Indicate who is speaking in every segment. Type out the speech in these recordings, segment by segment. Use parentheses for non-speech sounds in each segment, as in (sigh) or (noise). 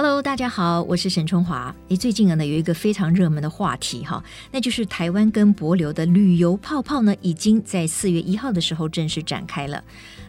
Speaker 1: Hello，大家好，我是沈春华。诶，最近呢有一个非常热门的话题哈，那就是台湾跟博流的旅游泡泡呢，已经在四月一号的时候正式展开了。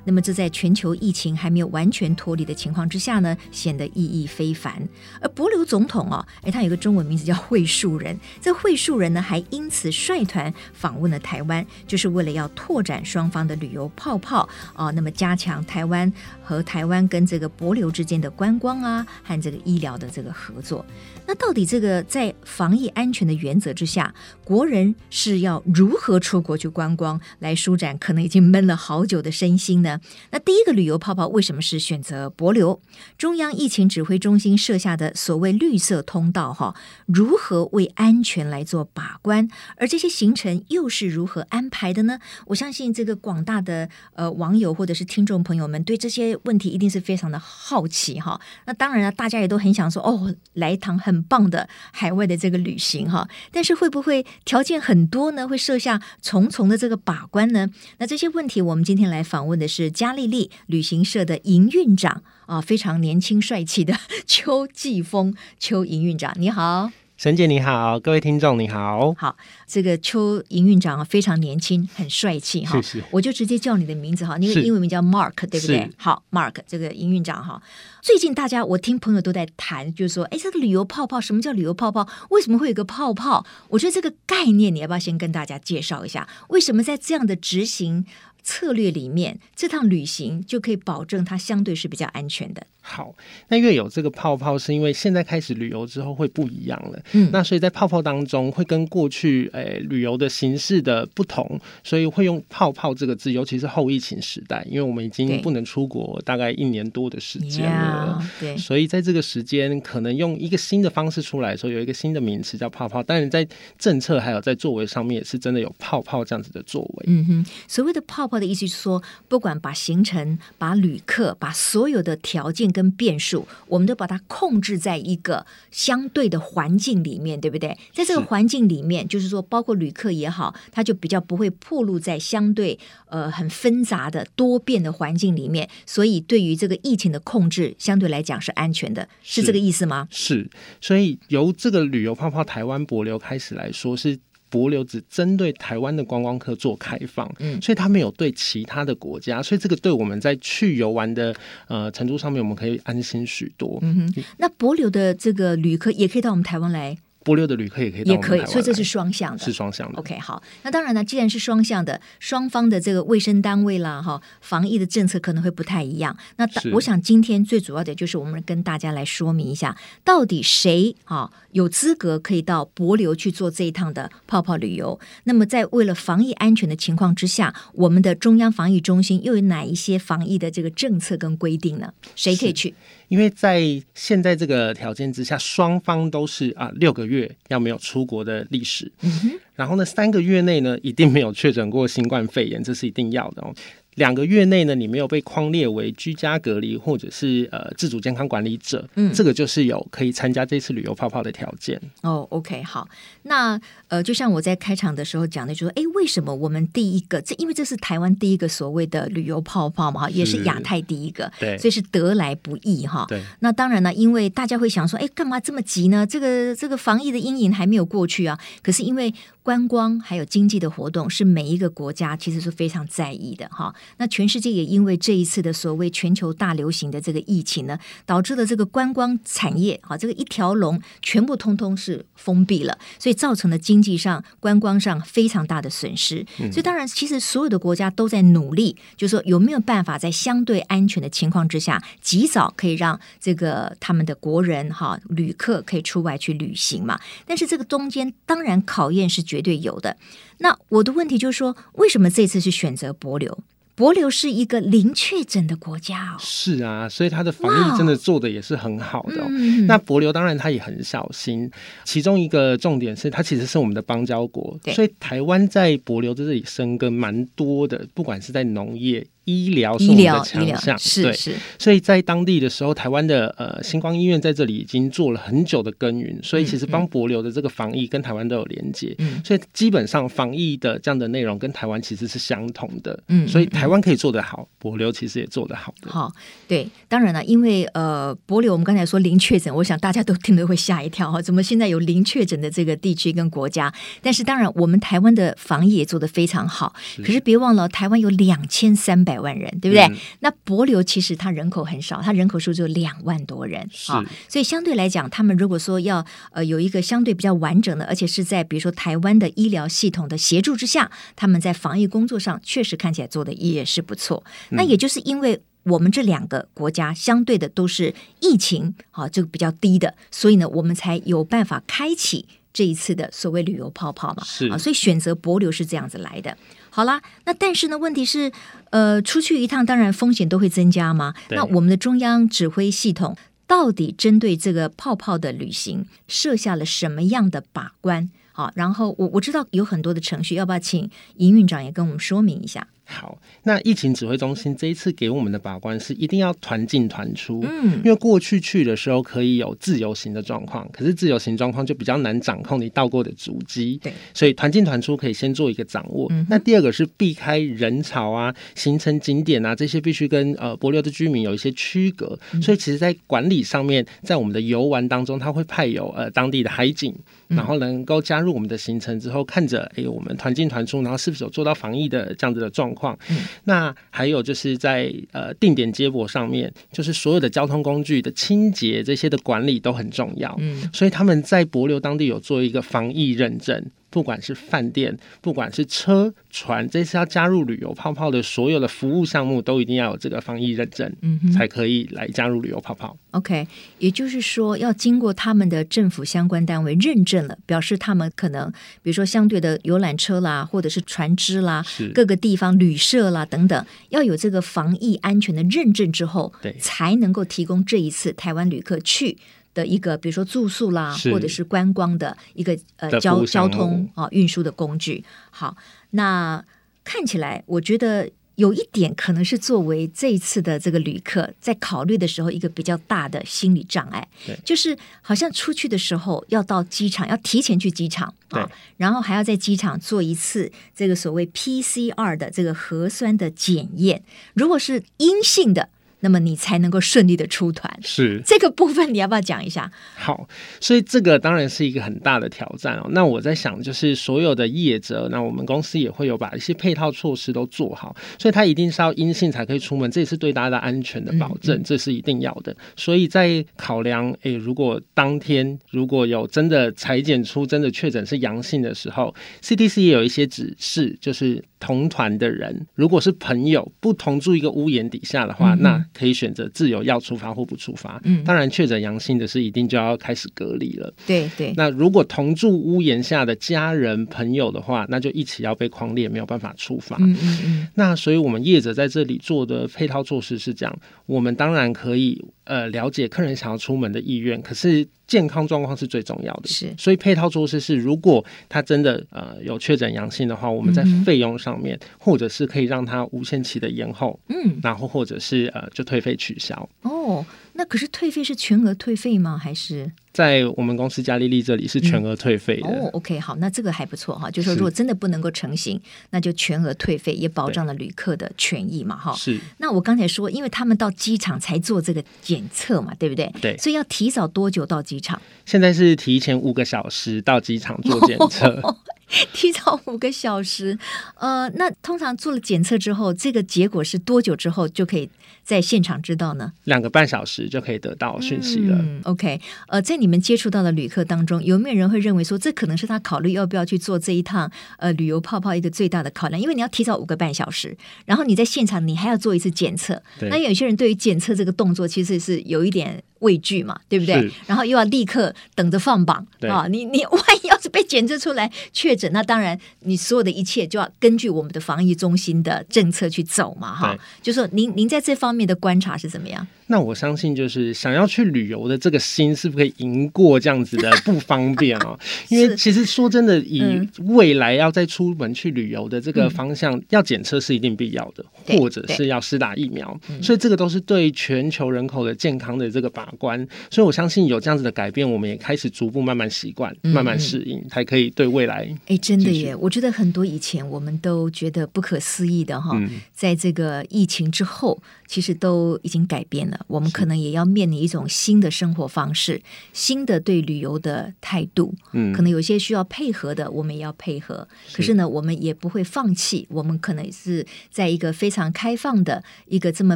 Speaker 1: 那么这在全球疫情还没有完全脱离的情况之下呢，显得意义非凡。而博流总统哦，诶，他有个中文名字叫惠树人，这惠树人呢还因此率团访问了台湾，就是为了要拓展双方的旅游泡泡啊，那么加强台湾和台湾跟这个博流之间的观光啊和这个。医疗好的这个合作，那到底这个在防疫安全的原则之下，国人是要如何出国去观光，来舒展可能已经闷了好久的身心呢？那第一个旅游泡泡为什么是选择博流？中央疫情指挥中心设下的所谓绿色通道，哈，如何为安全来做把关？而这些行程又是如何安排的呢？我相信这个广大的呃网友或者是听众朋友们对这些问题一定是非常的好奇哈。那当然了，大家也。都很想说哦，来一趟很棒的海外的这个旅行哈，但是会不会条件很多呢？会设下重重的这个把关呢？那这些问题，我们今天来访问的是嘉丽丽旅行社的营运长啊，非常年轻帅气的 (laughs) 邱继峰邱营运长，你好。
Speaker 2: 沈姐你好，各位听众你好，
Speaker 1: 好，这个邱营运长非常年轻，很帅气哈，是是，我就直接叫你的名字哈，你个英文名叫 Mark 对不对？好，Mark 这个营运长哈，最近大家我听朋友都在谈，就是说，哎，这个旅游泡泡，什么叫旅游泡泡？为什么会有个泡泡？我觉得这个概念你要不要先跟大家介绍一下？为什么在这样的执行策略里面，这趟旅行就可以保证它相对是比较安全的？
Speaker 2: 好，那因为有这个泡泡，是因为现在开始旅游之后会不一样了。嗯，那所以在泡泡当中会跟过去诶、欸、旅游的形式的不同，所以会用泡泡这个字，尤其是后疫情时代，因为我们已经不能出国大概一年多的时间了。对，所以在这个时间，可能用一个新的方式出来的时候，有一个新的名词叫泡泡。当然，在政策还有在作为上面，也是真的有泡泡这样子的作为。
Speaker 1: 嗯哼，所谓的泡泡的意思是说，不管把行程、把旅客、把所有的条件。跟变数，我们都把它控制在一个相对的环境里面，对不对？在这个环境里面，就是说，包括旅客也好，他就比较不会暴露在相对呃很纷杂的多变的环境里面，所以对于这个疫情的控制，相对来讲是安全的，是，是这个意思吗？
Speaker 2: 是，所以由这个旅游泡泡台湾博流开始来说是。帛琉只针对台湾的观光客做开放，嗯，所以他没有对其他的国家，所以这个对我们在去游玩的呃程度上面，我们可以安心许多。
Speaker 1: 嗯哼，那博流的这个旅客也可以到我们台湾来。
Speaker 2: 帛琉的旅客也可以，
Speaker 1: 也可以，所以这是双向的，
Speaker 2: 是双向的。
Speaker 1: OK，好，那当然呢，既然是双向的，双方的这个卫生单位啦，哈，防疫的政策可能会不太一样。那我想今天最主要的就是我们跟大家来说明一下，到底谁啊有资格可以到博流去做这一趟的泡泡旅游？那么在为了防疫安全的情况之下，我们的中央防疫中心又有哪一些防疫的这个政策跟规定呢？谁可以去？
Speaker 2: 因为在现在这个条件之下，双方都是啊六个月要没有出国的历史，嗯，然后呢三个月内呢一定没有确诊过新冠肺炎，这是一定要的哦。两个月内呢，你没有被框列为居家隔离或者是呃自主健康管理者，嗯，这个就是有可以参加这次旅游泡泡的条件。
Speaker 1: 哦，OK，好，那呃，就像我在开场的时候讲的，就说，哎，为什么我们第一个这，因为这是台湾第一个所谓的旅游泡泡嘛，哈，也是亚太第一个，对，所以是得来不易哈。对，那当然呢，因为大家会想说，哎，干嘛这么急呢？这个这个防疫的阴影还没有过去啊。可是因为观光还有经济的活动是每一个国家其实是非常在意的哈。那全世界也因为这一次的所谓全球大流行的这个疫情呢，导致了这个观光产业哈，这个一条龙全部通通是封闭了，所以造成了经济上、观光上非常大的损失。所以当然，其实所有的国家都在努力，就是说有没有办法在相对安全的情况之下，及早可以让这个他们的国人哈旅客可以出外去旅行嘛。但是这个中间当然考验是绝对有的。那我的问题就是说，为什么这次是选择博流？博流是一个零确诊的国家哦，
Speaker 2: 是啊，所以它的防疫真的做的也是很好的哦。嗯、那博流当然它也很小心，其中一个重点是它其实是我们的邦交国，所以台湾在博流在这里生根蛮多的，不管是在农业、医疗是我们的强项，
Speaker 1: 是是。
Speaker 2: 所以在当地的时候，台湾的呃星光医院在这里已经做了很久的耕耘，所以其实帮博流的这个防疫跟台湾都有连接，嗯，所以基本上防疫的这样的内容跟台湾其实是相同的，嗯，所以台湾可以做得好，博流其实也做得好的。
Speaker 1: 好，对，当然了，因为呃博流我们刚才说零确诊，我想大家都听得会吓一跳哈，怎么现在有零确诊的这个地区跟国家？但是当然，我们台湾的防疫也做得非常好，是，可是别忘了，台湾有两千三百万人，对不对？嗯、那博流其实它人口很少，它人口数只有两万多人啊，所以相对来讲，他们如果说要呃有一个相对比较完整的，而且是在比如说台湾的医疗系统的协助之下，他们在防疫工作上确实看起来做的也是不错。嗯、那也就是因为我们这两个国家相对的都是疫情啊这个比较低的，所以呢，我们才有办法开启这一次的所谓旅游泡泡嘛，是啊，所以选择博流是这样子来的。好啦，那但是呢，问题是，呃，出去一趟，当然风险都会增加嘛。那我们的中央指挥系统到底针对这个泡泡的旅行设下了什么样的把关？好，然后我我知道有很多的程序，要不要请营运长也跟我们说明一下？
Speaker 2: 好，那疫情指挥中心这一次给我们的把关是一定要团进团出，嗯，因为过去去的时候可以有自由行的状况，可是自由行状况就比较难掌控你到过的足迹，对，所以团进团出可以先做一个掌握。嗯、那第二个是避开人潮啊、行程景点啊这些，必须跟呃帛琉的居民有一些区隔，嗯、所以其实在管理上面，在我们的游玩当中，他会派有呃当地的海警，然后能够加入我们的行程之后，看着哎我们团进团出，然后是不是有做到防疫的这样子的状况。况，那还有就是在呃定点接驳上面，就是所有的交通工具的清洁这些的管理都很重要。嗯，所以他们在博流当地有做一个防疫认证。不管是饭店，不管是车船，这次要加入旅游泡泡的所有的服务项目，都一定要有这个防疫认证，嗯，才可以来加入旅游泡泡。
Speaker 1: OK，也就是说，要经过他们的政府相关单位认证了，表示他们可能，比如说相对的游览车啦，或者是船只啦，是各个地方旅社啦等等，要有这个防疫安全的认证之后，对，才能够提供这一次台湾旅客去。的一个，比如说住宿啦，或者是观光的一个呃交交通啊运输的工具。好，那看起来我觉得有一点可能是作为这一次的这个旅客在考虑的时候一个比较大的心理障碍，就是好像出去的时候要到机场，要提前去机场啊，对。然后还要在机场做一次这个所谓 PCR 的这个核酸的检验，如果是阴性的。那么你才能够顺利的出团，
Speaker 2: 是
Speaker 1: 这个部分，你要不要讲一下？
Speaker 2: 好，所以这个当然是一个很大的挑战哦。那我在想，就是所有的业者，那我们公司也会有把一些配套措施都做好，所以他一定是要阴性才可以出门，这也是对大家的安全的保证，嗯嗯、这是一定要的。所以在考量，诶，如果当天如果有真的裁剪出真的确诊是阳性的时候，CDC 也有一些指示，就是同团的人如果是朋友，不同住一个屋檐底下的话，那可以选择自由要出发或不出发。嗯，当然确诊阳性的是一定就要开始隔离了。
Speaker 1: 对对。
Speaker 2: 那如果同住屋檐下的家人朋友的话，那就一起要被框列，没有办法出发。嗯嗯嗯。那所以我们业者在这里做的配套措施是这样：我们当然可以呃了解客人想要出门的意愿，可是健康状况是最重要的。是。所以配套措施是，如果他真的呃有确诊阳性的话，我们在费用上面，嗯、或者是可以让他无限期的延后。嗯。然后或者是呃就。退费取消
Speaker 1: 哦，那可是退费是全额退费吗？还是
Speaker 2: 在我们公司嘉利利这里是全额退费的？
Speaker 1: 嗯、哦，OK，好，那这个还不错哈。就是说，如果真的不能够成行，那就全额退费，也保障了旅客的权益嘛，哈。是。那我刚才说，因为他们到机场才做这个检测嘛，对不对？对。所以要提早多久到机场？
Speaker 2: 现在是提前五个小时到机场做检测。(laughs) (laughs) 哦 (laughs)
Speaker 1: 提早五个小时，呃，那通常做了检测之后，这个结果是多久之后就可以在现场知道呢？
Speaker 2: 两个半小时就可以得到讯息了。
Speaker 1: 嗯，OK，呃，在你们接触到的旅客当中，有没有人会认为说，这可能是他考虑要不要去做这一趟呃旅游泡泡一个最大的考量？因为你要提早五个半小时，然后你在现场你还要做一次检测。对那有些人对于检测这个动作其实是有一点畏惧嘛，对不对？然后又要立刻等着放榜啊！你 (laughs) 你万一要是被检测出来确诊，那当然你所有的一切就要根据我们的防疫中心的政策去走嘛，哈。就说您您在这方面的观察是怎么样？
Speaker 2: 那我相信，就是想要去旅游的这个心，是不是可以赢过这样子的不方便哦？(laughs) 因为其实说真的，以未来要再出门去旅游的这个方向，嗯、要检测是一定必要的，或者是要施打疫苗，所以这个都是对全球人口的健康的这个把关。所以我相信有这样子的改变，我们也开始逐步慢慢习惯、慢慢适应，才可以对未来。
Speaker 1: 哎、欸，真的耶！我觉得很多以前我们都觉得不可思议的哈，在这个疫情之后，其实都已经改变了。我们可能也要面临一种新的生活方式，新的对旅游的态度。嗯，可能有些需要配合的，我们也要配合。可是呢，我们也不会放弃。我们可能是在一个非常开放的一个这么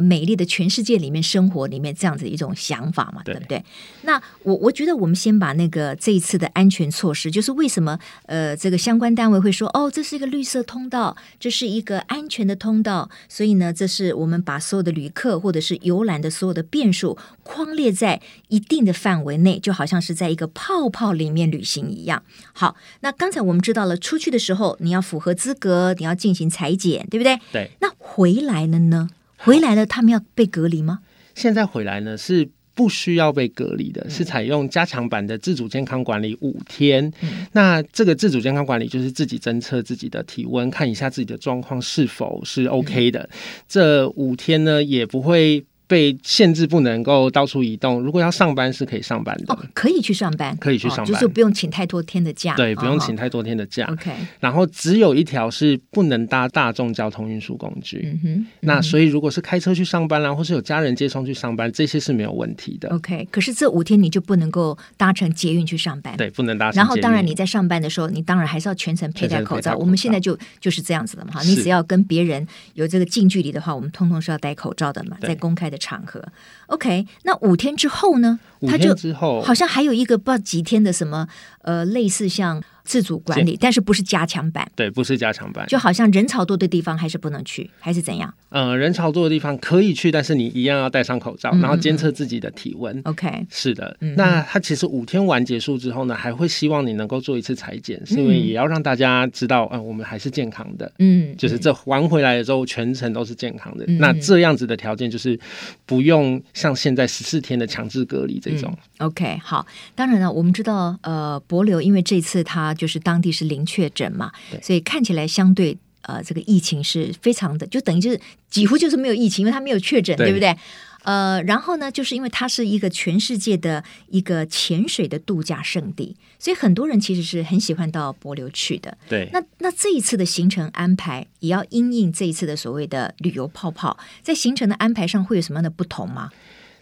Speaker 1: 美丽的全世界里面生活，里面这样子一种想法对不对？那我我觉得我们先把那个这一次的安全措施，就是为什么呃这个相关单位会说哦，这是一个绿色通道，这是一个安全的通道，所以呢，这是我们把所有的旅客或者是游览的所有的变数框列在一定的范围内，就好像是在一个泡泡里面旅行一样。好，那刚才我们知道了，出去的时候你要符合资格，你要进行裁剪，对不对？
Speaker 2: 对。
Speaker 1: 那回来了呢？回来了，他们要被隔离吗？
Speaker 2: 现在回来呢，是不需要被隔离的，是采用加强版的自主健康管理五天。嗯。那这个自主健康管理就是自己侦测自己的体温，看一下自己的状况是否是 OK 的。嗯。这五天呢，也不会。被限制不能够到处移动，如果要上班是可以上班的，
Speaker 1: 哦，可以去上班，
Speaker 2: 可以去上班，哦，
Speaker 1: 就是不用请太多天的假，
Speaker 2: 对，不用请太多天的假。
Speaker 1: OK，
Speaker 2: 然后只有一条是不能搭大众交通运输工具。嗯哼，嗯哼，那所以如果是开车去上班啦，或是有家人接送去上班，这些是没有问题的。
Speaker 1: OK，可是这五天你就不能够搭乘捷运去上班，
Speaker 2: 对，不能搭乘。
Speaker 1: 然后当然你在上班的时候，你当然还是要全程佩戴口罩。口罩。我们现在就就是这样子的嘛，哈，你只要跟别人有这个近距离的话，我们通通是要戴口罩的嘛，在公开的场合。OK，那五天之后呢？
Speaker 2: 五天之后，
Speaker 1: 好像还有一个不知道几天的什么，呃，类似像。自主管理，但是不是加强版？
Speaker 2: 对，不是加强版，
Speaker 1: 就好像人潮多的地方还是不能去，还是怎样？
Speaker 2: 嗯、呃，人潮多的地方可以去，但是你一样要戴上口罩，然后监测自己的体温。OK，是的。那他其实五天完结束之后呢，还会希望你能够做一次裁剪，是因为也要让大家知道，嗯、呃，我们还是健康的。嗯，就是这玩回来的时候，全程都是健康的。那这样子的条件就是不用像现在十四天的强制隔离这种。
Speaker 1: 嗯、OK，好。当然了，我们知道，呃，博流因为这次他。就是当地是零确诊嘛，所以看起来相对呃，这个疫情是非常的，就等于就是几乎就是没有疫情，因为它没有确诊，对，对不对？呃，然后呢，就是因为它是一个全世界的一个潜水的度假胜地，所以很多人其实是很喜欢到帛琉去的。
Speaker 2: 对，
Speaker 1: 那那这一次的行程安排也要因应这一次的所谓的旅游泡泡，在行程的安排上会有什么样的不同吗？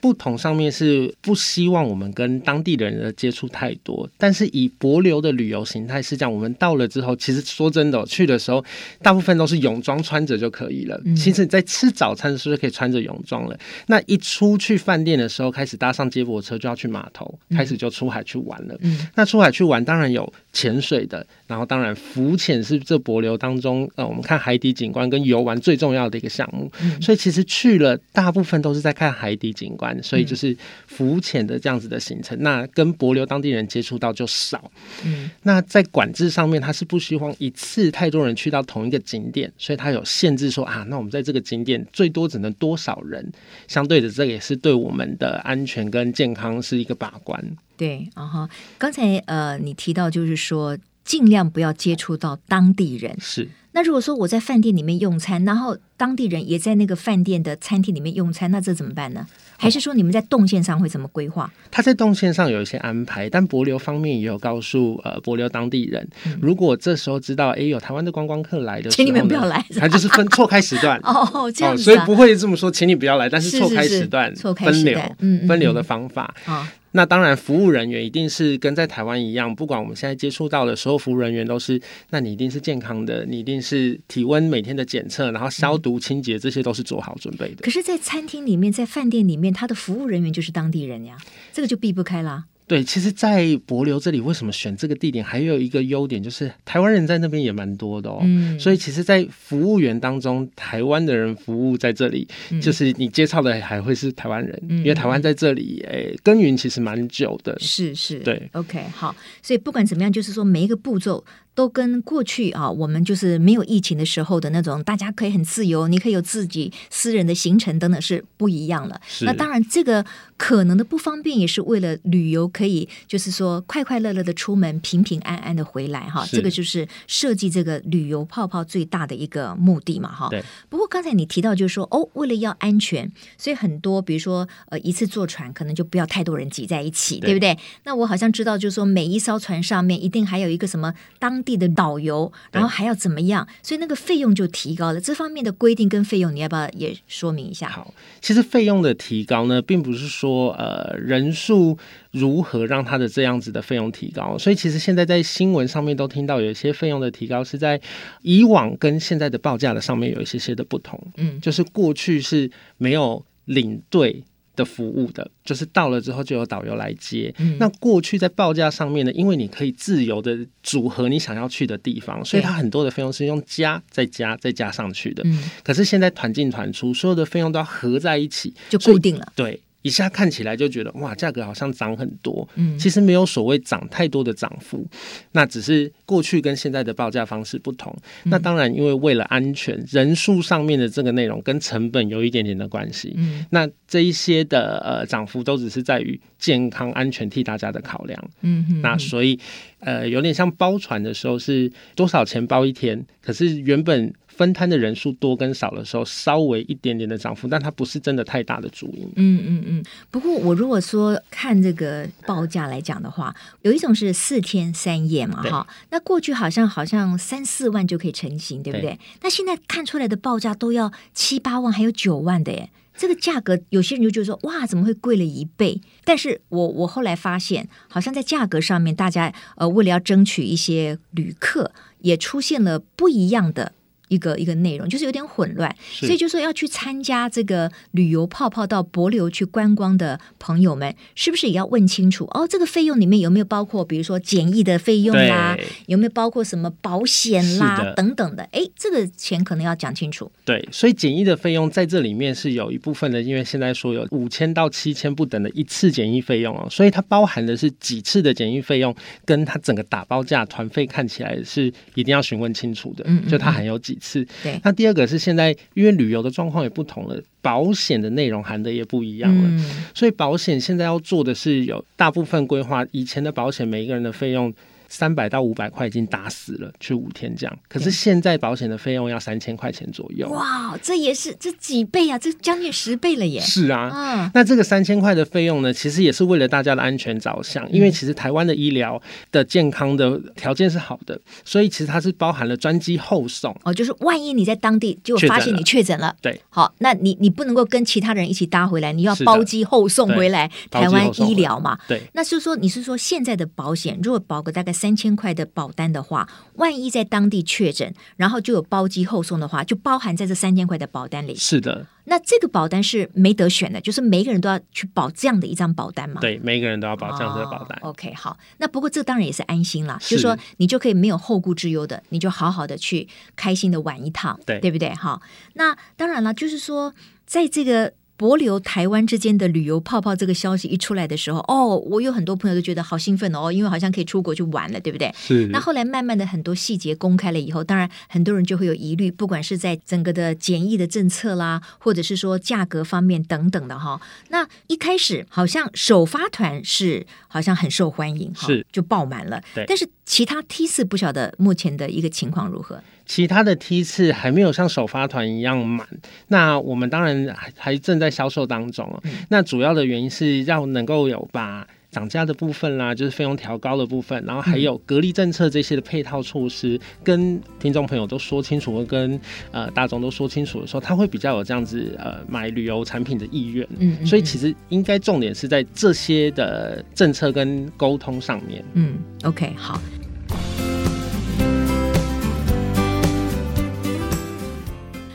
Speaker 2: 不同上面是不希望我们跟当地的人的接触太多，但是以博流的旅游形态是这样，我们到了之后，其实说真的，去的时候大部分都是泳装穿着就可以了。其实你在吃早餐的时候就可以穿着泳装了。那一出去饭店的时候，开始搭上接驳车就要去码头，开始就出海去玩了。那出海去玩当然有潜水的，然后当然浮潜是这帛流当中呃，我们看海底景观跟游玩最重要的一个项目。所以其实去了大部分都是在看海底景观。所以就是浮潜的这样子的行程，那跟帛流当地人接触到就少。嗯，那在管制上面，他是不希望一次太多人去到同一个景点，所以他有限制说啊，那我们在这个景点最多只能多少人？相对的，这也是对我们的安全跟健康是一个把关。
Speaker 1: 对，啊哈，刚才呃，你提到就是说尽量不要接触到当地人。
Speaker 2: 是。
Speaker 1: 那如果说我在饭店里面用餐，然后当地人也在那个饭店的餐厅里面用餐，那这怎么办呢？还是说你们在动线上会怎么规划？
Speaker 2: 他在动线上有一些安排，但博流方面也有告诉呃博流当地人，嗯、如果这时候知道哎有台湾的观光客来的时候，
Speaker 1: 请你们不要来，
Speaker 2: 他就是分 (laughs) 错开时段
Speaker 1: 哦，这样子、啊哦，
Speaker 2: 所以不会这么说，请你不要来，但是错开时段，错开分流，嗯，分流的方法啊。那当然，服务人员一定是跟在台湾一样，不管我们现在接触到的所有服务人员都是，那你一定是健康的，你一定是体温每天的检测，然后消毒清洁，这些都是做好准备的。
Speaker 1: 可是，在餐厅里面，在饭店里面，他的服务人员就是当地人呀，这个就避不开啦。
Speaker 2: 对，其实，在博流这里，为什么选这个地点？还有一个优点就是，台湾人在那边也蛮多的哦。嗯，所以其实，在服务员当中，台湾的人服务在这里，嗯、就是你介绍的还会是台湾人，嗯、因为台湾在这里，哎，耕耘其实蛮久的。
Speaker 1: 是是，
Speaker 2: 对。
Speaker 1: OK，好，所以不管怎么样，就是说每一个步骤。都跟过去啊，我们就是没有疫情的时候的那种，大家可以很自由，你可以有自己私人的行程等等，是不一样了。那当然，这个可能的不方便也是为了旅游可以，就是说快快乐乐的出门，平平安安的回来哈。这个就是设计这个旅游泡泡最大的一个目的嘛哈。
Speaker 2: 对。
Speaker 1: 不过刚才你提到就是说哦，为了要安全，所以很多比如说呃一次坐船可能就不要太多人挤在一起，对，对不对？那我好像知道就是说每一艘船上面一定还有一个什么当地的导游，然后还要怎么样？所以那个费用就提高了。这方面的规定跟费用，你要不要也说明一下？
Speaker 2: 好，其实费用的提高呢，并不是说呃人数如何让他的这样子的费用提高。所以其实现在在新闻上面都听到有一些费用的提高是在以往跟现在的报价的上面有一些些的不同。嗯，就是过去是没有领队。的服务的，就是到了之后就有导游来接。嗯、那过去在报价上面呢，因为你可以自由的组合你想要去的地方，所以它很多的费用是用加再加再加上去的。嗯、可是现在团进团出，所有的费用都要合在一起，
Speaker 1: 就固定了。
Speaker 2: 对。一下看起来就觉得哇，价格好像涨很多，嗯，其实没有所谓涨太多的涨幅，那只是过去跟现在的报价方式不同。嗯、那当然，因为为了安全，人数上面的这个内容跟成本有一点点的关系，嗯，那这一些的呃涨幅都只是在于健康安全替大家的考量，嗯哼，那所以呃有点像包船的时候是多少钱包一天，可是原本。分摊的人数多跟少的时候，稍微一点点的涨幅，但它不是真的太大的主因。
Speaker 1: 嗯嗯嗯。不过我如果说看这个报价来讲的话，有一种是四天三夜嘛，哈。那过去好像好像三四万就可以成型，对不对？对。那现在看出来的报价都要七八万，还有九万的耶。这个价格，有些人就觉得说，哇，怎么会贵了一倍？但是我我后来发现，好像在价格上面，大家呃为了要争取一些旅客，也出现了不一样的。一个一个内容就是有点混乱，所以就说要去参加这个旅游泡泡到博流去观光的朋友们，是不是也要问清楚哦？这个费用里面有没有包括，比如说检疫的费用啦，有没有包括什么保险啦等等的？哎，这个钱可能要讲清楚。
Speaker 2: 对，所以检疫的费用在这里面是有一部分的，因为现在说有五千到七千不等的一次检疫费用哦，所以它包含的是几次的检疫费用，跟它整个打包价团费看起来是一定要询问清楚的。嗯，嗯，嗯，就它含有几。次，对。那第二个是现在，因为旅游的状况也不同了，保险的内容含的也不一样了，嗯、所以保险现在要做的是有大部分规划，以前的保险每一个人的费用。三百到五百块已经打死了，去五天这样。可是现在保险的费用要三千块钱左右。
Speaker 1: 哇，这也是这几倍啊，这将近十倍了耶！
Speaker 2: 是啊，嗯、那这个三千块的费用呢，其实也是为了大家的安全着想。因为其实台湾的医疗的健康的条件是好的，所以其实它是包含了专机后送。
Speaker 1: 哦，就是万一你在当地就发现你确诊了，
Speaker 2: 对，
Speaker 1: 好，那你你不能够跟其他人一起搭回来，你要包机后送回来台湾医疗嘛？
Speaker 2: 对，
Speaker 1: 那就是说你是说现在的保险如果保个大概三千块的保单的话，万一在当地确诊，然后就有包机后送的话，就包含在这三千块的保单里。
Speaker 2: 是的，
Speaker 1: 那这个保单是没得选的，就是每个人都要去保这样的一张保单嘛？
Speaker 2: 对，每个人都要保这样的保单。
Speaker 1: 哦、OK，好，那不过这当然也是安心啦，是就是说你就可以没有后顾之忧的，你就好好的去开心的玩一趟，
Speaker 2: 对，
Speaker 1: 对不对？好，那当然了，就是说在这个。帛琉台湾之间的旅游泡泡这个消息一出来的时候，哦，我有很多朋友都觉得好兴奋哦，因为好像可以出国去玩了，对不对？
Speaker 2: 是。
Speaker 1: 那后来慢慢的很多细节公开了以后，当然很多人就会有疑虑，不管是在整个的检疫的政策啦，或者是说价格方面等等的哈。那一开始好像首发团是好像很受欢迎，
Speaker 2: 是
Speaker 1: 就爆满了。
Speaker 2: 对。
Speaker 1: 但是其他梯次不晓得目前的一个情况如何。
Speaker 2: 其他的梯次还没有像首发团一样满，那我们当然还还正在销售当中。嗯、那主要的原因是要能够有把涨价的部分啦，就是费用调高的部分，然后还有隔离政策这些的配套措施，嗯、跟听众朋友都说清楚，跟呃大众都说清楚的时候，他会比较有这样子呃买旅游产品的意愿。嗯，嗯，嗯，所以其实应该重点是在这些的政策跟沟通上面。
Speaker 1: 嗯，OK，好。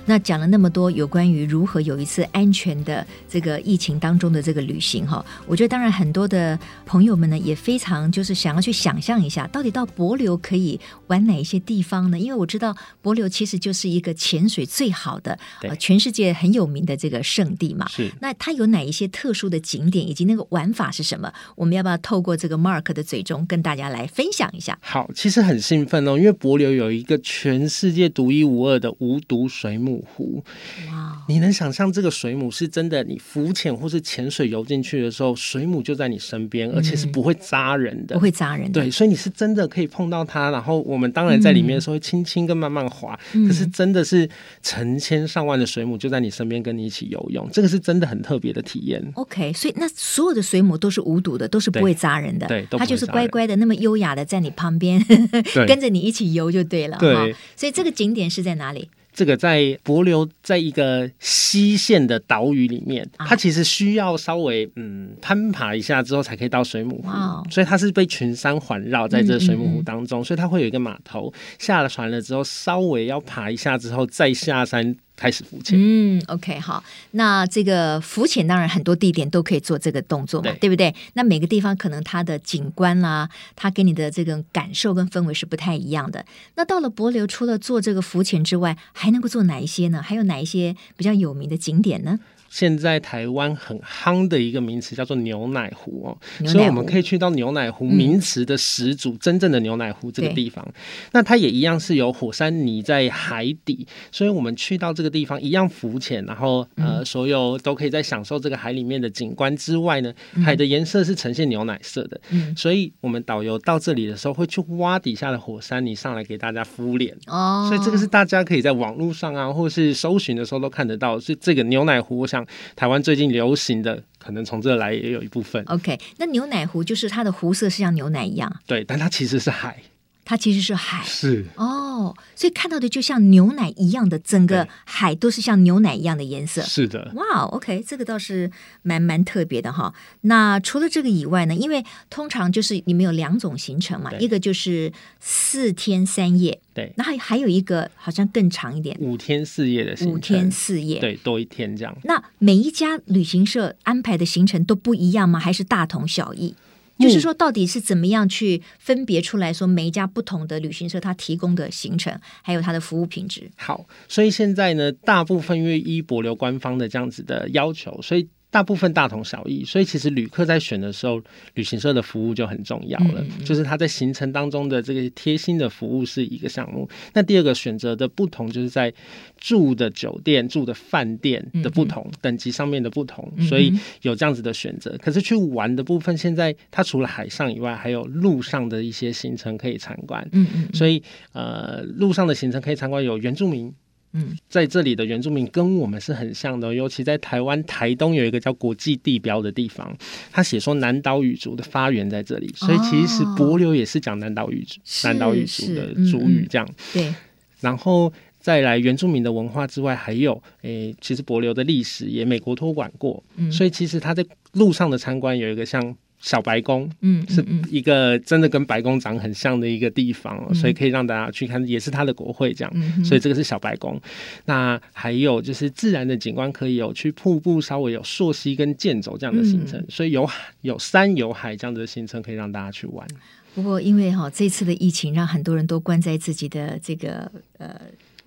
Speaker 1: 那讲了那么多有关于如何有一次安全的这个疫情当中的这个旅行哈，我觉得当然很多的朋友们呢也非常就是想要去想象一下，到底到帛琉可以玩哪一些地方呢？因为我知道帛琉其实就是一个潜水最好的，呃，全世界很有名的这个圣地嘛。
Speaker 2: 是。
Speaker 1: 那它有哪一些特殊的景点，以及那个玩法是什么？我们要不要透过这个 Mark 的嘴中跟大家来分享一下？
Speaker 2: 好，其实很兴奋哦，因为帛琉有一个全世界独一无二的无毒水母。湖，哇！你能想象这个水母是真的？你浮潜或是潜水游进去的时候，水母就在你身边，而且是不会扎人的，
Speaker 1: 不会扎人。
Speaker 2: 对，所以你是真的可以碰到它。然后我们当然在里面的时候会轻轻跟慢慢滑，嗯、可是真的是成千上万的水母就在你身边跟你一起游泳，这个是真的很特别的体验。
Speaker 1: OK，所以那所有的水母都是无毒的，都是不会扎人的。
Speaker 2: 对，
Speaker 1: 它就是乖乖的，那么优雅的在你旁边，(laughs) 跟着你一起游就对了。
Speaker 2: 对，
Speaker 1: 所以这个景点是在哪里？
Speaker 2: 这个在帛琉，在一个西线的岛屿里面，它其实需要稍微嗯攀爬一下之后才可以到水母湖，所以它是被群山环绕在这水母湖当中，所以它会有一个码头，下了船了之后稍微要爬一下之后再下山。开始浮潜。
Speaker 1: 嗯，OK，好。那这个浮潜当然很多地点都可以做这个动作嘛，对，对不对？那每个地方可能它的景观啦、啊，它给你的这个感受跟氛围是不太一样的。那到了帛琉，除了做这个浮潜之外，还能够做哪一些呢？还有哪一些比较有名的景点呢？
Speaker 2: 现在台湾很夯的一个名词叫做牛奶湖哦，所以我们可以去到牛奶湖名词的始祖，嗯、真正的牛奶湖这个地方。那它也一样是有火山泥在海底，所以我们去到这个地方一样浮潜，然后呃，所有都可以在享受这个海里面的景观之外呢，海的颜色是呈现牛奶色的。嗯，所以我们导游到这里的时候会去挖底下的火山泥上来给大家敷脸哦，所以这个是大家可以在网络上啊，或是搜寻的时候都看得到。所以这个牛奶湖，我想。台湾最近流行的，可能从这来也有一部分。
Speaker 1: OK，那牛奶湖就是它的湖色是像牛奶一样，
Speaker 2: 对，但它其实是海。
Speaker 1: 它其实是海，
Speaker 2: 是
Speaker 1: 哦，所以看到的就像牛奶一样的，整个海都是像牛奶一样的颜色。
Speaker 2: 是的，
Speaker 1: 哇，OK，这个倒是蛮蛮特别的哈。那除了这个以外呢？因为通常就是你们有两种行程嘛，一个就是四天三夜，
Speaker 2: 对，
Speaker 1: 那还还有一个好像更长一点，
Speaker 2: 五天四夜的行程，
Speaker 1: 五天四夜，
Speaker 2: 对，多一天这样。
Speaker 1: 那每一家旅行社安排的行程都不一样吗？还是大同小异？就是说，到底是怎么样去分别出来说每一家不同的旅行社它提供的行程，还有它的服务品质？
Speaker 2: 好，所以现在呢，大部分因为依博流官方的这样子的要求，所以。大部分大同小异，所以其实旅客在选的时候，旅行社的服务就很重要了。嗯、就是他在行程当中的这个贴心的服务是一个项目。那第二个选择的不同，就是在住的酒店、住的饭店的不同、嗯、等级上面的不同，所以有这样子的选择。可是去玩的部分，现在它除了海上以外，还有路上的一些行程可以参观。嗯嗯，所以呃，路上的行程可以参观有原住民。嗯，在这里的原住民跟我们是很像的，尤其在台湾台东有一个叫国际地标的地方，他写说南岛语族的发源在这里，所以其实帛琉也是讲南岛语族、南岛语族的族语这样。对，然后再来原住民的文化之外，还有诶、欸，其实帛琉的历史也美国托管过，所以其实他在路上的参观有一个像。小白宫，嗯，是一个真的跟白宫长很像的一个地方，嗯、所以可以让大家去看，也是它的国会这样，嗯、所以这个是小白宫。那还有就是自然的景观，可以有去瀑布，稍微有溯溪跟健走这样的行程，嗯、所以有有山有海这样的行程可以让大家去玩。
Speaker 1: 不过因为哈这次的疫情，让很多人都关在自己的这个呃。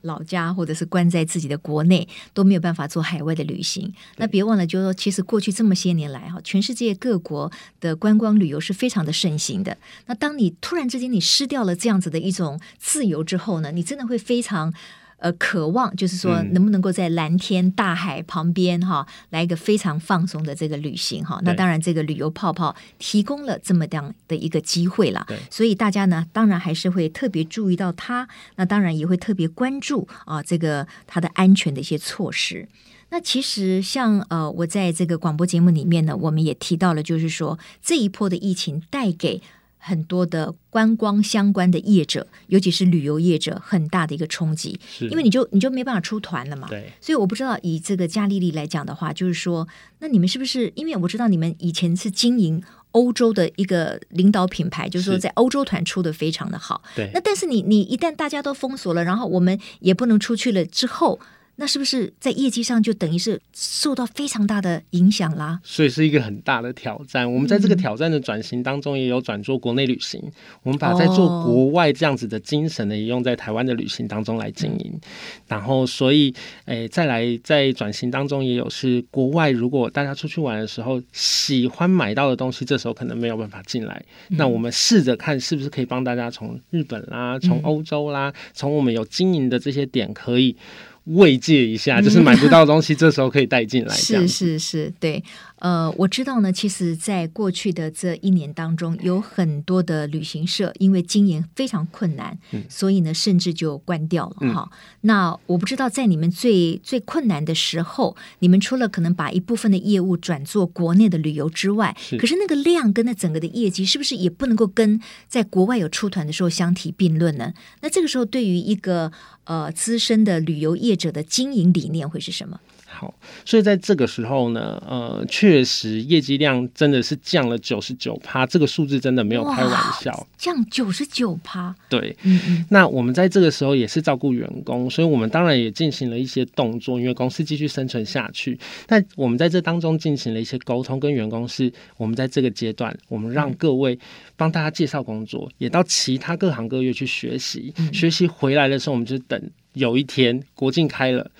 Speaker 1: 老家或者是关在自己的国内都没有办法做海外的旅行。那别忘了，就是说，其实过去这么些年来，哈，全世界各国的观光旅游是非常的盛行的。那当你突然之间你失掉了这样子的一种自由之后呢，你真的会非常。呃，渴望就是说，能不能够在蓝天大海旁边哈，来一个非常放松的这个旅行哈？那当然，这个旅游泡泡提供了这么样的一个机会了。所以大家呢，当然还是会特别注意到它。那当然也会特别关注啊，这个它的安全的一些措施。那其实像呃，我在这个广播节目里面呢，我们也提到了，就是说这一波的疫情带给。很多的观光相关的业者，尤其是旅游业者，很大的一个冲击，因为你就你就没办法出团了嘛。对，所以我不知道以这个加利利来讲的话，就是说，那你们是不是？因为我知道你们以前是经营欧洲的一个领导品牌，就是说在欧洲团出的非常的好。对，那但是你你一旦大家都封锁了，然后我们也不能出去了之后，那是不是在业绩上就等于是受到非常大的影响啦？
Speaker 2: 所以是一个很大的挑战。我们在这个挑战的转型当中，也有转做国内旅行。嗯、我们把在做国外这样子的精神呢，也用在台湾的旅行当中来经营。嗯、然后，所以，诶，再来在转型当中，也有是国外，如果大家出去玩的时候喜欢买到的东西，这时候可能没有办法进来。嗯、那我们试着看是不是可以帮大家从日本啦，从欧洲啦，从我们有经营的这些点可以。慰藉一下，就是买不到东西，这时候可以带进来。(laughs)
Speaker 1: 是是是，对。呃，我知道呢。其实，在过去的这一年当中，有很多的旅行社因为经营非常困难，嗯、所以呢，甚至就关掉了。哈、嗯，那我不知道，在你们最最困难的时候，你们除了可能把一部分的业务转做国内的旅游之外，是可是那个量跟那整个的业绩，是不是也不能够跟在国外有出团的时候相提并论呢？那这个时候，对于一个呃资深的旅游业者的经营理念会是什么？
Speaker 2: 好，所以在这个时候呢，呃，确实业绩量真的是降了九十九趴，这个数字真的没有开玩笑，
Speaker 1: 降九十九趴。
Speaker 2: 对，嗯嗯，那我们在这个时候也是照顾员工，所以我们当然也进行了一些动作，因为公司继续生存下去。但我们在这当中进行了一些沟通，跟员工是，我们在这个阶段，我们让各位帮大家介绍工作，也到其他各行各业去学习，嗯、学习回来的时候，我们就等有一天国境开了。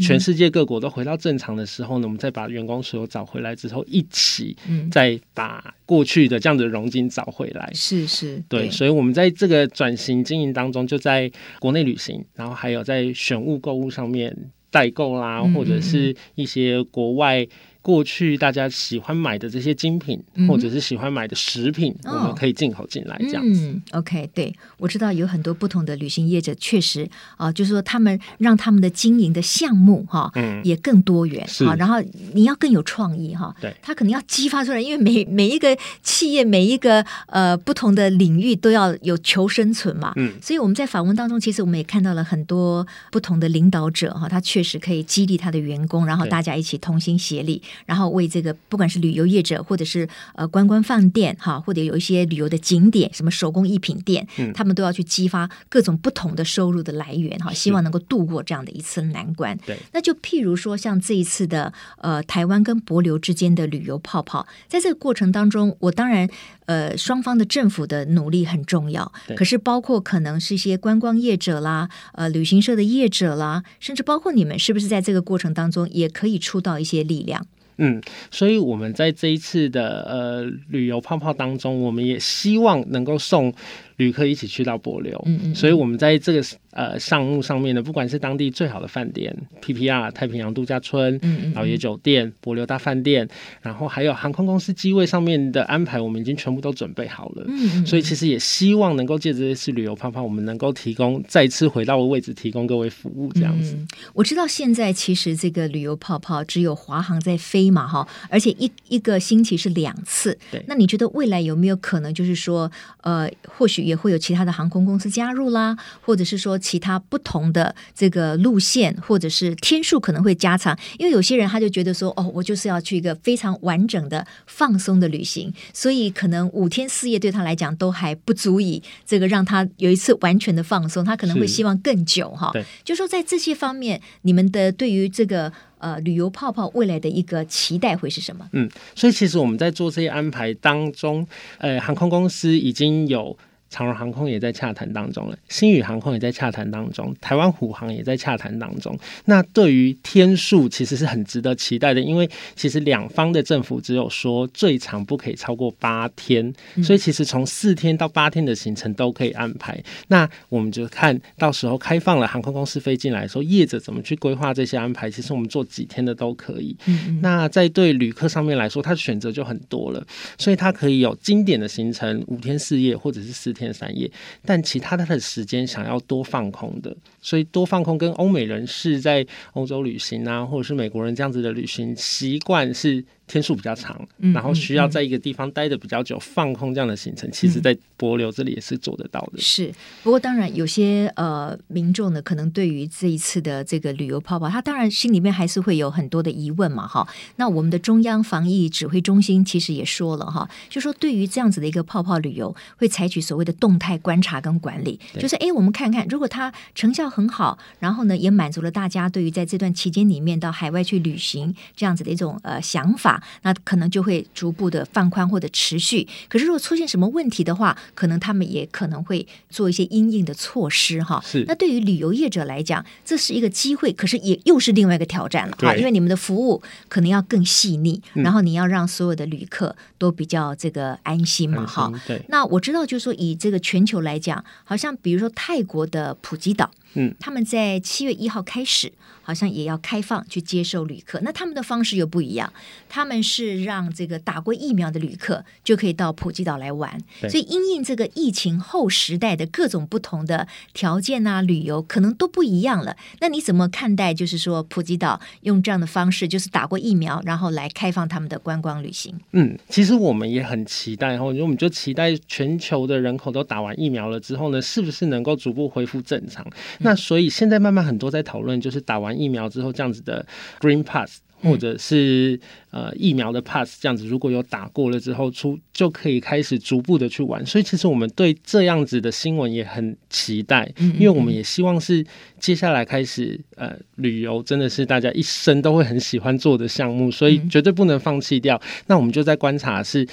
Speaker 2: 全世界各国都回到正常的时候呢，我们再把员工所有找回来之后，一起再把过去的这样的融金找回来。
Speaker 1: 是是，
Speaker 2: 对，对，所以我们在这个转型经营当中，就在国内旅行，然后还有在选物购物上面代购啦，或者是一些国外。过去大家喜欢买的这些精品，或者是喜欢买的食品，嗯、我们可以进口进来这样子。
Speaker 1: 嗯，OK，对，我知道有很多不同的旅行业者，确实啊，就是说他们让他们的经营的项目哈，嗯，也更多元啊。然后你要更有创意哈，对，他可能要激发出来，因为每每一个企业每一个呃不同的领域都要有求生存嘛。嗯，所以我们在访问当中，其实我们也看到了很多不同的领导者哈，他确实可以激励他的员工，然后大家一起同心协力。然后为这个不管是旅游业者，或者是呃观光饭店哈，或者有一些旅游的景点，什么手工艺品店，嗯、他们都要去激发各种不同的收入的来源哈，希望能够度过这样的一次难关。对，那就譬如说像这一次的呃台湾跟博流之间的旅游泡泡，在这个过程当中，我当然呃双方的政府的努力很重要，对可是包括可能是一些观光业者啦，呃旅行社的业者啦，甚至包括你们，是不是在这个过程当中也可以出到一些力量？
Speaker 2: 嗯，所以我们在这一次的呃旅游泡泡当中，我们也希望能够送旅客一起去到柏流。嗯嗯，所以我们在这个。呃，项目上面呢，不管是当地最好的饭店，PPR 太平洋度假村、老爷酒店、柏流大饭店，然后还有航空公司机位上面的安排，我们已经全部都准备好了。嗯，所以其实也希望能够借着这次旅游泡泡，我们能够提供再次回到的位置，提供各位服务这样子。
Speaker 1: 嗯，我知道现在其实这个旅游泡泡只有华航在飞嘛，哈，而且一一个星期是两次。对，那你觉得未来有没有可能，就是说，呃，或许也会有其他的航空公司加入啦，或者是说。其他不同的这个路线或者是天数可能会加长，因为有些人他就觉得说，哦，我就是要去一个非常完整的放松的旅行，所以可能五天四夜对他来讲都还不足以这个让他有一次完全的放松，他可能会希望更久哈。对，就说在这些方面，你们的对于这个呃旅游泡泡未来的一个期待会是什么？
Speaker 2: 嗯，所以其实我们在做这些安排当中，呃，航空公司已经有。长荣航空也在洽谈当中了，星宇航空也在洽谈当中，台湾虎航也在洽谈当中。那对于天数，其实是很值得期待的，因为其实两方的政府只有说最长不可以超过八天，所以其实从四天到八天的行程都可以安排。那我们就看到时候开放了航空公司飞进来的时候，业者怎么去规划这些安排。其实我们做几天的都可以。那在对旅客上面来说，他选择就很多了，所以他可以有经典的行程五天四夜，或者是四天三夜，但其他他的时间想要多放空的，所以多放空跟欧美人士在欧洲旅行啊，或者是美国人这样子的旅行习惯是天数比较长，然后需要在一个地方待的比较久，放空这样的行程，其实，在博流这里也是做得到的。
Speaker 1: 是，不过当然有些呃民众呢，可能对于这一次的这个旅游泡泡，他当然心里面还是会有很多的疑问嘛，哈。那我们的中央防疫指挥中心其实也说了哈，就说对于这样子的一个泡泡旅游，会采取所谓的动态观察跟管理，就是哎，我们看看如果它成效很好，然后呢，也满足了大家对于在这段期间里面到海外去旅行这样子的一种呃想法。那可能就会逐步的放宽或者持续。可是如果出现什么问题的话，可能他们也可能会做一些因应的措施哈。
Speaker 2: 是。
Speaker 1: 那对于旅游业者来讲，这是一个机会，可是也又是另外一个挑战了哈。因为你们的服务可能要更细腻，然后你要让所有的旅客都比较这个安心嘛哈。
Speaker 2: 对。
Speaker 1: 那我知道，就是说以这个全球来讲，好像比如说泰国的普吉岛，
Speaker 2: 嗯，
Speaker 1: 他们在七月一号开始。好像也要开放去接受旅客，那他们的方式又不一样。他们是让这个打过疫苗的旅客就可以到普吉岛来玩，所以因应这个疫情后时代的各种不同的条件啊，旅游可能都不一样了。那你怎么看待？就是说普吉岛用这样的方式，就是打过疫苗，然后来开放他们的观光旅行？
Speaker 2: 嗯，其实我们也很期待，然后我们就期待全球的人口都打完疫苗了之后呢，是不是能够逐步恢复正常？嗯、那所以现在慢慢很多在讨论，就是打完。疫苗之后这样子的 Green Pass，或者是呃疫苗的 Pass 这样子，如果有打过了之后出就可以开始逐步的去玩。所以其实我们对这样子的新闻也很期待，因为我们也希望是接下来开始呃旅游真的是大家一生都会很喜欢做的项目，所以绝对不能放弃掉。那我们就在观察是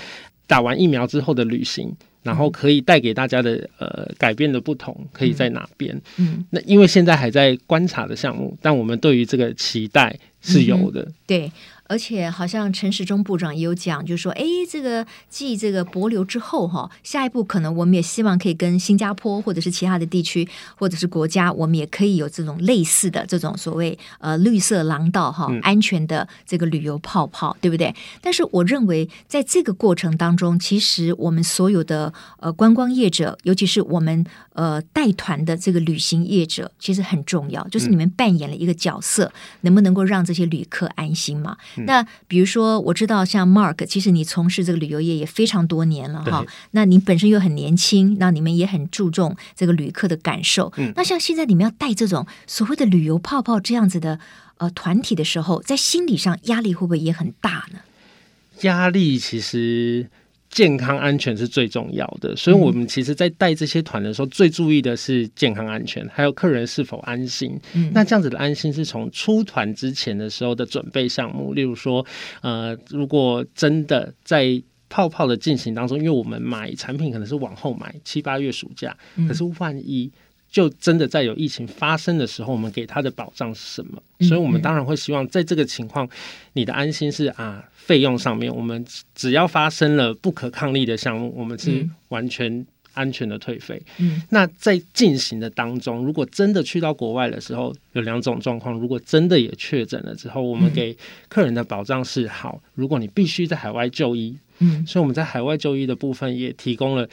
Speaker 2: 打完疫苗之后的旅行。然后可以带给大家的呃改变的不同，可以在哪边？
Speaker 1: 嗯，
Speaker 2: 那因为现在还在观察的项目，但我们对于这个期待是有的。
Speaker 1: 嗯、对。而且好像陈时中部长也有讲，就是说，哎，这个继这个博流之后，哈，下一步可能我们也希望可以跟新加坡或者是其他的地区或者是国家，我们也可以有这种类似的这种所谓呃绿色廊道哈，安全的这个旅游泡泡，对不对？但是我认为在这个过程当中，其实我们所有的呃观光业者，尤其是我们呃带团的这个旅行业者，其实很重要，就是你们扮演了一个角色，能不能够让这些旅客安心嘛？那比如说，我知道像 Mark，其实你从事这个旅游业也非常多年了哈。那你本身又很年轻，那你们也很注重这个旅客的感受。嗯。那像现在你们要带这种所谓的旅游泡泡这样子的呃团体的时候，在心理上压力会不会也很大呢？
Speaker 2: 压力其实。健康安全是最重要的，所以我们其实，在带这些团的时候，最注意的是健康安全，还有客人是否安心。嗯，那这样子的安心是从出团之前的时候的准备项目，例如说，呃，如果真的在泡泡的进行当中，因为我们买产品可能是往后买七八月暑假，可是万一。就真的在有疫情发生的时候，我们给他的保障是什么？所以，我们当然会希望在这个情况，你的安心是啊，费用上面，我们只要发生了不可抗力的项目，我们是完全安全的退费。嗯，那在进行的当中，如果真的去到国外的时候，有两种状况，如果真的也确诊了之后，我们给客人的保障是好，如果你必须在海外就医，嗯，所以我们在海外就医的部分也提供了。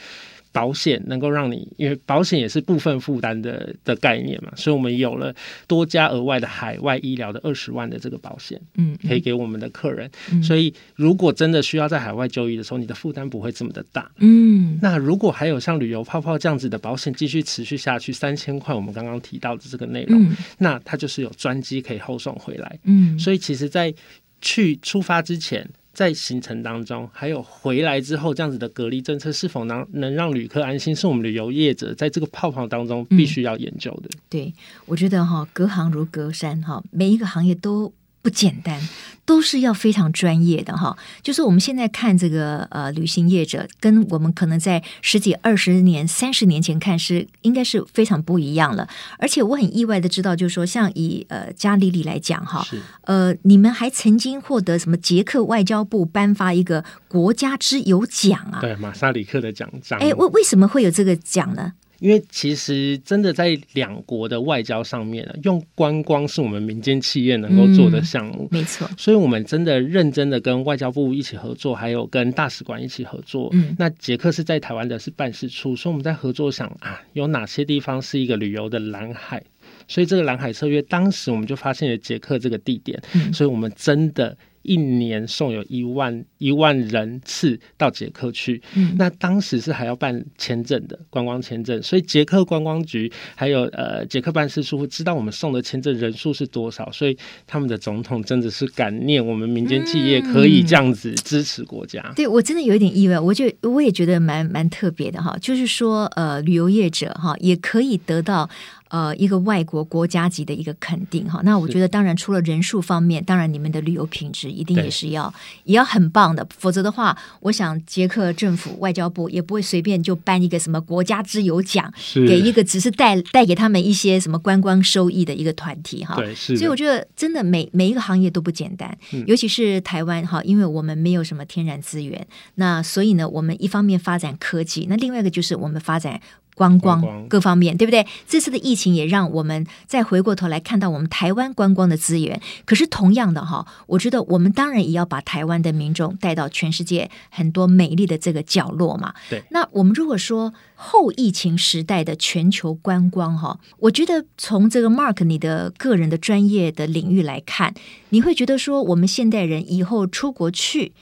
Speaker 2: 保险能够让你，因为保险也是部分负担的的概念嘛，所以我们有了多加额外的海外医疗的二十万的这个保险，嗯，可以给我们的客人。嗯，所以如果真的需要在海外就医的时候，你的负担不会这么的大。嗯，那如果还有像旅游泡泡这样子的保险继续持续下去，三千块我们刚刚提到的这个内容，嗯，那它就是有专机可以后送回来。嗯，所以其实，在去出发之前。在行程当中，还有回来之后这样子的隔离政策，是否能能让旅客安心，是我们旅游业者在这个泡泡当中必须要研究的。
Speaker 1: 对，我觉得哈，隔行如隔山哈，每一个行业都。不简单，都是要非常专业的哈。就是我们现在看这个呃旅行业者，跟我们可能在十几、二十年、三十年前看是应该是非常不一样了。而且我很意外的知道，就是说像以呃加里里来讲哈，呃你们还曾经获得什么捷克外交部颁发一个国家之友奖啊？
Speaker 2: 对，马萨里克的奖章。
Speaker 1: 哎，为为什么会有这个奖呢？
Speaker 2: 因为其实真的在两国的外交上面啊，用观光是我们民间企业能够做的项目，
Speaker 1: 嗯，没错。
Speaker 2: 所以我们真的认真的跟外交部一起合作，还有跟大使馆一起合作。嗯，那捷克是在台湾的是办事处，所以我们在合作上啊，有哪些地方是一个旅游的蓝海？所以这个蓝海策略，当时我们就发现了捷克这个地点，所以我们真的一年送有一万一万人次到捷克去。
Speaker 1: 嗯，
Speaker 2: 那当时是还要办签证的观光签证，所以捷克观光局还有呃捷克办事处知道我们送的签证人数是多少，所以他们的总统真的是感念我们民间企业可以这样子支持国家。
Speaker 1: 嗯、对我真的有一点意外，我就我也觉得蛮蛮特别的哈，就是说呃旅游业者哈也可以得到。呃，一个外国国家级的一个肯定哈，那我觉得当然除了人数方面，当然你们的旅游品质一定也是要也要很棒的，否则的话，我想捷克政府外交部也不会随便就颁一个什么国家之友奖给一个只是带带给他们一些什么观光收益的一个团体哈。
Speaker 2: 对，是。
Speaker 1: 所以我觉得真的每每一个行业都不简单，嗯、尤其是台湾哈，因为我们没有什么天然资源，那所以呢，我们一方面发展科技，那另外一个就是我们发展。观光各方面，对不对？这次的疫情也让我们再回过头来看到我们台湾观光的资源。可是同样的哈，我觉得我们当然也要把台湾的民众带到全世界很多美丽的这个角落嘛。
Speaker 2: 对。
Speaker 1: 那我们如果说后疫情时代的全球观光哈，我觉得从这个 Mark 你的个人的专业的领域来看，你会觉得说我们现代人以后出国去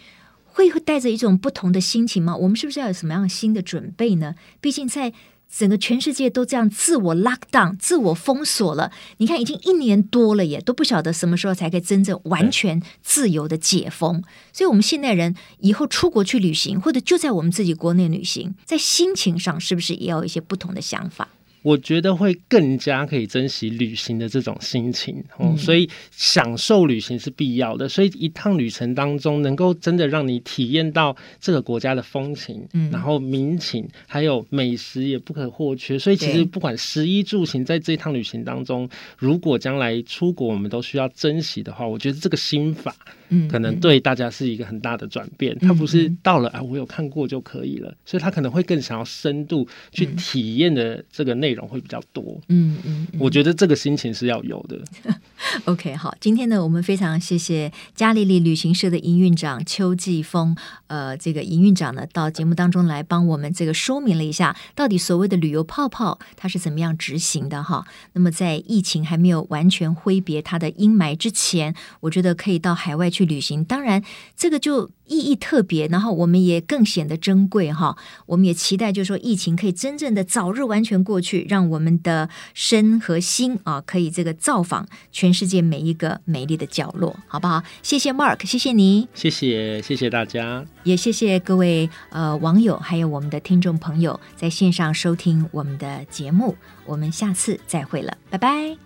Speaker 1: 会会带着一种不同的心情吗？我们是不是要有什么样新的准备呢？毕竟在整个全世界都这样自我 lock down、自我封锁了。你看，已经一年多了耶，都不晓得什么时候才可以真正完全自由的解封。所以，我们现代人以后出国去旅行，或者就在我们自己国内旅行，在心情上是不是也要有一些不同的想法？
Speaker 2: 我觉得会更加可以珍惜旅行的这种心情，哦，所以享受旅行是必要的。所以一趟旅程当中，能够真的让你体验到这个国家的风情，嗯，然后民情，还有美食也不可或缺。所以其实不管食衣住行，在这一趟旅行当中，如果将来出国我们都需要珍惜的话，我觉得这个心法。嗯，可能对大家是一个很大的转变。他、嗯、不是到了啊，我有看过就可以了，所以他可能会更想要深度去体验的这个内容会比较多。嗯嗯，我觉得这个心情是要有的。(laughs)
Speaker 1: OK，好，今天呢，我们非常谢谢嘉利利旅行社的营运长邱继峰，呃，这个营运长呢到节目当中来帮我们这个说明了一下，到底所谓的旅游泡泡它是怎么样执行的哈。那么在疫情还没有完全挥别它的阴霾之前，我觉得可以到海外。去旅行，当然这个就意义特别，然后我们也更显得珍贵哈。我们也期待，就是说疫情可以真正的早日完全过去，让我们的身和心啊，可以这个造访全世界每一个美丽的角落，好不好？谢谢 Mark，谢谢你，
Speaker 2: 谢谢谢谢大家，
Speaker 1: 也谢谢各位呃网友，还有我们的听众朋友在线上收听我们的节目，我们下次再会了，拜拜。